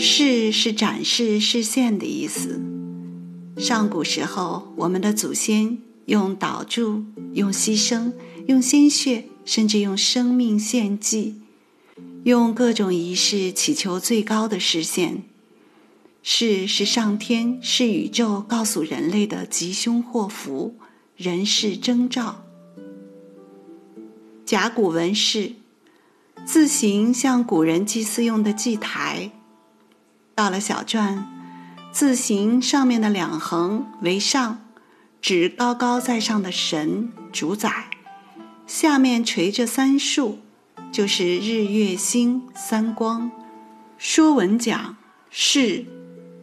示是展示、示现的意思。上古时候，我们的祖先用祷祝、用牺牲、用鲜血，甚至用生命献祭，用各种仪式祈求最高的实现。示是上天、是宇宙告诉人类的吉凶祸福、人事征兆。甲骨文是，字形像古人祭祀用的祭台。到了小篆，字形上面的两横为上，指高高在上的神主宰；下面垂着三竖，就是日月星三光。说文讲是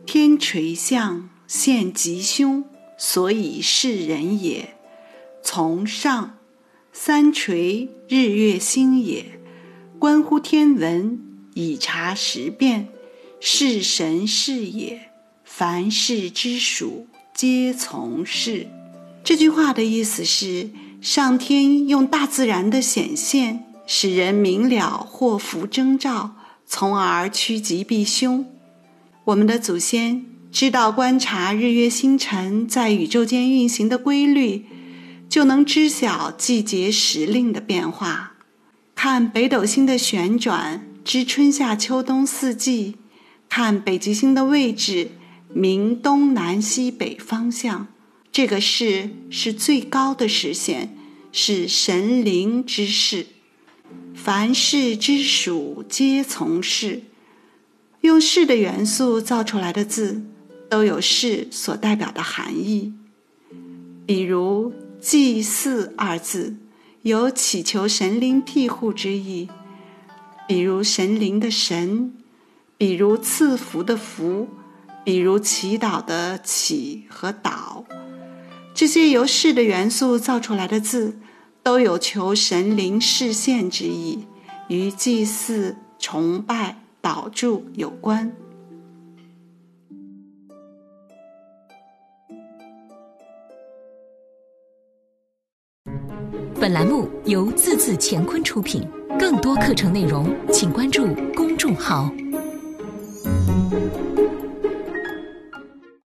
天垂象现吉凶，所以示人也；从上三垂日月星也，关乎天文，以察时变。是神是也，凡事之属皆从事。这句话的意思是，上天用大自然的显现，使人明了祸福征兆，从而趋吉避凶。我们的祖先知道观察日月星辰在宇宙间运行的规律，就能知晓季节时令的变化。看北斗星的旋转，知春夏秋冬四季。看北极星的位置，明东南西北方向。这个事是最高的实现，是神灵之事。凡事之属皆从事。用“事”的元素造出来的字，都有“事”所代表的含义。比如“祭祀”二字，有祈求神灵庇护之意。比如神灵的“神”。比如赐福的福，比如祈祷的祈和祷，这些由事的元素造出来的字，都有求神灵示现之意，与祭祀、崇拜、祷祝有关。本栏目由字字乾坤出品，更多课程内容，请关注公众号。Thank you.